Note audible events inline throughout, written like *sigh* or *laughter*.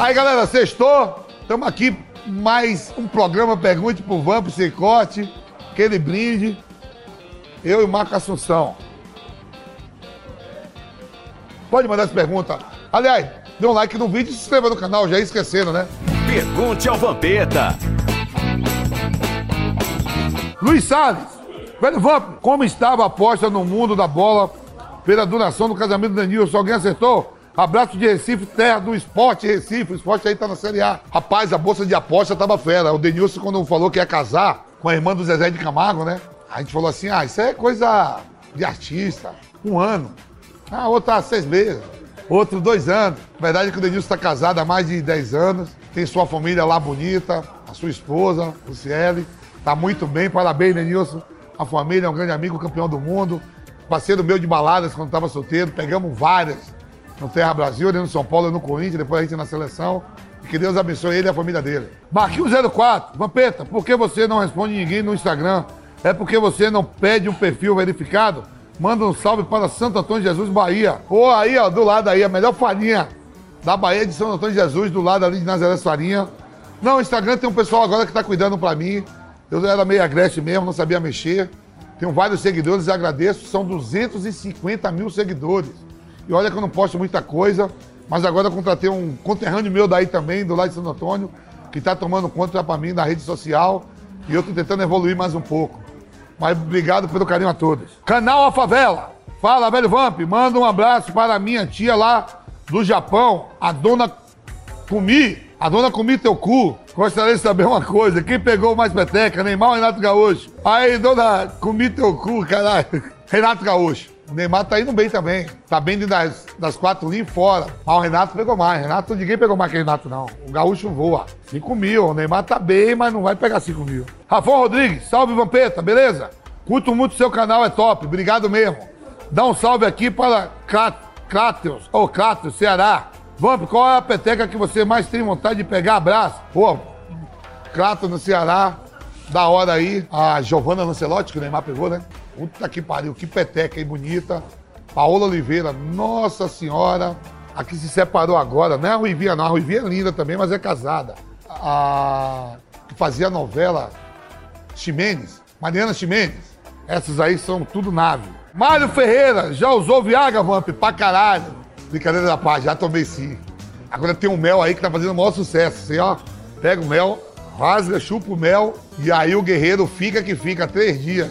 Aí, galera, sextou. Estamos aqui mais um programa Pergunte pro Vamp Sem Corte. Aquele brinde. Eu e o Marco Assunção. Pode mandar essa pergunta. Aliás, dê um like no vídeo e se inscreva no canal, já ia esquecendo, né? Pergunte ao Vampeta. Luiz Salles, velho Vamp, como estava a aposta no mundo da bola pela duração do casamento do Danilo? Alguém acertou? Abraço de Recife, terra do esporte Recife. O esporte aí tá na Série A. Rapaz, a bolsa de aposta tava fera. O Denilson, quando falou que ia casar com a irmã do Zezé de Camargo, né? A gente falou assim: ah, isso é coisa de artista. Um ano. Ah, outra seis meses. Outro dois anos. A verdade é que o Denilson está casado há mais de 10 anos. Tem sua família lá bonita, a sua esposa, Luciele. Tá muito bem. Parabéns, Denilson. A família é um grande amigo, campeão do mundo. Parceiro meu de baladas quando estava solteiro. Pegamos várias no Terra Brasil, ali no São Paulo no Corinthians, depois a gente na seleção. E que Deus abençoe ele e a família dele. Marquinhos 04, Vampeta, por que você não responde ninguém no Instagram? É porque você não pede um perfil verificado? Manda um salve para Santo Antônio de Jesus, Bahia. Pô, aí, ó, do lado aí, a melhor farinha da Bahia de Santo Antônio de Jesus, do lado ali de Nazaré Farinha. Não, o Instagram tem um pessoal agora que tá cuidando pra mim. Eu era meio agreste mesmo, não sabia mexer. Tenho vários seguidores agradeço. São 250 mil seguidores. E olha que eu não posto muita coisa, mas agora contratei um conterrâneo meu daí também, do lado de Santo Antônio, que tá tomando conta pra mim na rede social. E eu tô tentando evoluir mais um pouco. Mas obrigado pelo carinho a todos. Canal A Favela. Fala, velho Vamp. Manda um abraço para minha tia lá do Japão, a dona Kumi. A dona Kumi teu cu. Gostaria de saber uma coisa. Quem pegou mais peteca? Neymar ou Renato Gaúcho? Aí, dona Kumi teu cu, caralho. Renato Gaúcho. O Neymar tá indo bem também. Tá bem das, das quatro linhas fora. Mas o Renato pegou mais. Renato, ninguém pegou mais que o Renato, não. O Gaúcho voa. 5 mil. O Neymar tá bem, mas não vai pegar 5 mil. Rafão Rodrigues, salve Vampeta, beleza? Curto muito seu canal, é top. Obrigado mesmo. Dá um salve aqui para Cráteos, ou Cráteos, Ceará. Vamp, qual é a peteca que você mais tem vontade de pegar? Abraço. Pô, Cráteos no Ceará. Da hora aí. A Giovana Lancelotti, que o Neymar pegou, né? Puta que pariu, que peteca aí bonita. Paola Oliveira, nossa senhora. A que se separou agora, não é a Ruivinha, não. A Ruivinha é linda também, mas é casada. A que fazia a novela Ximenes, Mariana Ximenes. Essas aí são tudo nave. Mário Ferreira, já usou Viagra, Vamp? Pra caralho. Brincadeira da paz, já tomei sim. Agora tem um mel aí que tá fazendo o maior sucesso. Você, ó, pega o mel, rasga, chupa o mel e aí o guerreiro fica que fica três dias.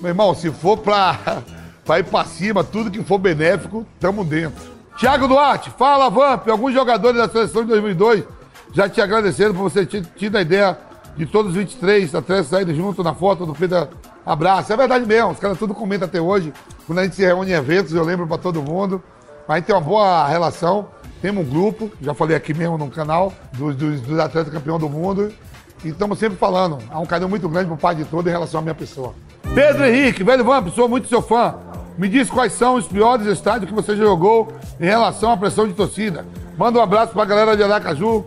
Meu irmão, se for pra, *laughs* pra ir pra cima, tudo que for benéfico, tamo dentro. Tiago Duarte, fala, Vamp. Alguns jogadores da seleção de 2002 já te agradeceram por você ter tido a ideia de todos os 23 atletas saírem junto na foto do Pedro Abraço. É verdade mesmo, os caras tudo comentam até hoje. Quando a gente se reúne em eventos, eu lembro pra todo mundo. Mas a gente tem uma boa relação. Temos um grupo, já falei aqui mesmo no canal, dos, dos, dos atletas campeão do mundo. E estamos sempre falando. Há um carinho muito grande por parte de todo em relação à minha pessoa. Pedro Henrique, velho Vamp, sou muito seu fã. Me diz quais são os piores estádios que você já jogou em relação à pressão de torcida. Manda um abraço pra galera de Aracaju,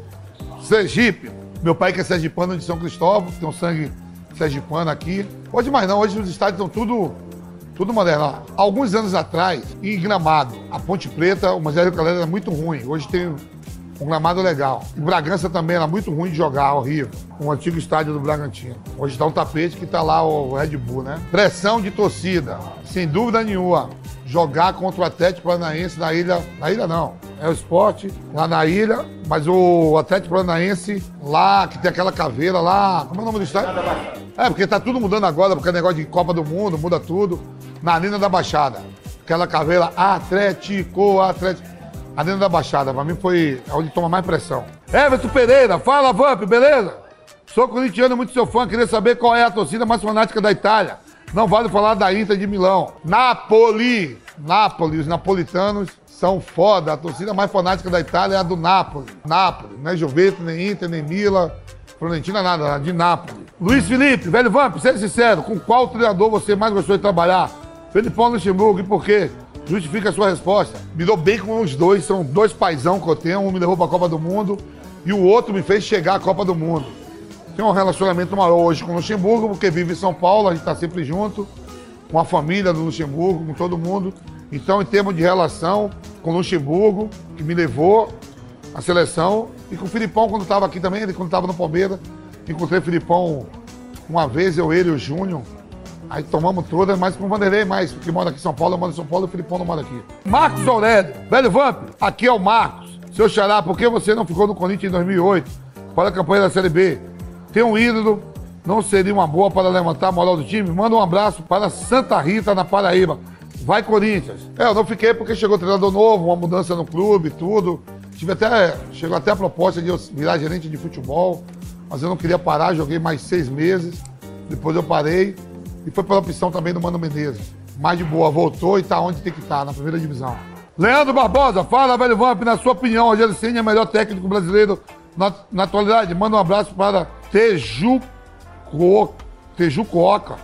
Sergipe. Meu pai que é sergipano de São Cristóvão, tem um sangue sergipano aqui. Hoje mais não, hoje os estádios estão tudo, tudo moderno. Alguns anos atrás, em Gramado, a Ponte Preta, o Marcelo Calera era muito ruim. Hoje tem um gramado legal. E Bragança também era muito ruim de jogar, horrível. Um antigo estádio do Bragantino. Hoje está um tapete que está lá o Red Bull, né? Pressão de torcida, sem dúvida nenhuma. Jogar contra o Atlético Paranaense na ilha. Na ilha não. É o esporte, lá na ilha, mas o Atlético Paranaense, lá, que tem aquela caveira lá. Como é o nome do estádio? É, porque tá tudo mudando agora, porque é negócio de Copa do Mundo, muda tudo. Na Arena da Baixada. Aquela caveira Atlético, Atlético. Arena da Baixada, pra mim foi onde toma mais pressão. Everton Pereira, fala Vamp, beleza? Sou corintiano, muito seu fã, queria saber qual é a torcida mais fanática da Itália. Não vale falar da Inter de Milão. Napoli, Nápoles, os napolitanos são foda. A torcida mais fanática da Itália é a do Napoli. Napoli, não é Juventus, nem Inter, nem Mila, Florentina, nada, de Napoli. Luiz Felipe, velho Vamp, seja sincero, com qual treinador você mais gostou de trabalhar? Felipão Luxemburgo, e por quê? Justifica a sua resposta. Me dou bem com os dois, são dois paizão que eu tenho. Um me levou pra Copa do Mundo e o outro me fez chegar à Copa do Mundo. Tenho um relacionamento maior hoje com o Luxemburgo, porque vive em São Paulo, a gente tá sempre junto, com a família do Luxemburgo, com todo mundo. Então, em termos de relação com o Luxemburgo, que me levou à seleção, e com o Filipão, quando estava aqui também, ele quando estava no Palmeiras, encontrei o Filipão uma vez, eu, ele e o Júnior. Aí tomamos todas, mas com o Vanderlei mais, porque mora aqui em São Paulo, eu moro em São Paulo o Filipão não mora aqui. Marcos Aurélio, velho Vamp, aqui é o Marcos. Seu Xará, por que você não ficou no Corinthians em 2008 para a campanha da Série B? Tem um ídolo, não seria uma boa para levantar a moral do time? Manda um abraço para Santa Rita, na Paraíba. Vai, Corinthians. É, eu não fiquei porque chegou treinador novo, uma mudança no clube, tudo. Tive até, chegou até a proposta de eu virar gerente de futebol, mas eu não queria parar, joguei mais seis meses. Depois eu parei e foi pela opção também do Mano Menezes. Mais de boa, voltou e tá onde tem que estar, na primeira divisão. Leandro Barbosa, fala, velho Vamp, na sua opinião, Rogério Ceni é o melhor técnico brasileiro na, na atualidade? Manda um abraço para Tejuco, Tejucoca.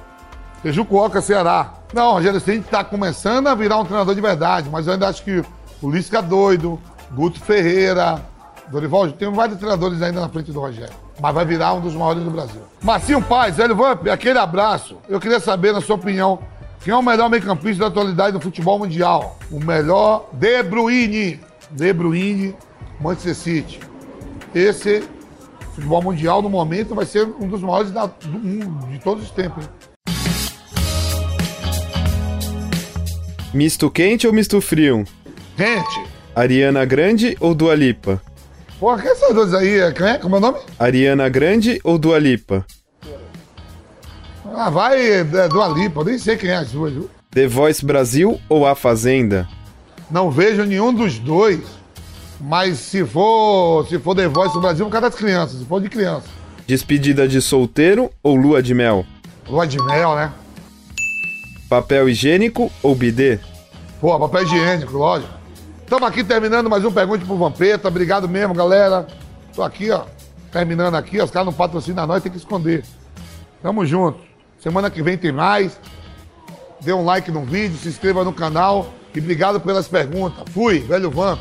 Tejucoca, Ceará. Não, Rogério Ceni está começando a virar um treinador de verdade, mas eu ainda acho que o Lisca doido, Guto Ferreira, Dorival, tem vários treinadores ainda na frente do Rogério. Mas vai virar um dos maiores do Brasil. Marcinho Paz, velho Vamp, aquele abraço. Eu queria saber, na sua opinião, quem é o melhor meio-campista da atualidade do futebol mundial? O melhor, De Bruyne. De Bruyne, Manchester City. Esse futebol mundial, no momento, vai ser um dos maiores da, do mundo, de todos os tempos. hein? Misto quente ou misto frio? Gente, Ariana Grande ou Dua Lipa? Porra, quem são dois aí? É, Quem é? Como é o nome? Ariana Grande ou Dua Lipa? Ah, vai é, do Alipa, eu nem sei quem é as duas, viu? The Voice Brasil ou A Fazenda? Não vejo nenhum dos dois, mas se for, se for The Voice Brasil, por causa das crianças, se for de criança. Despedida de solteiro ou lua de mel? Lua de mel, né? Papel higiênico ou bidê? Pô, papel higiênico, lógico. Estamos aqui terminando mais um Pergunte pro Vampeta. Obrigado mesmo, galera. Tô aqui, ó. Terminando aqui, os caras não patrocinam nós, tem que esconder. Tamo junto. Semana que vem tem mais. Dê um like no vídeo, se inscreva no canal. E obrigado pelas perguntas. Fui, velho Vamp.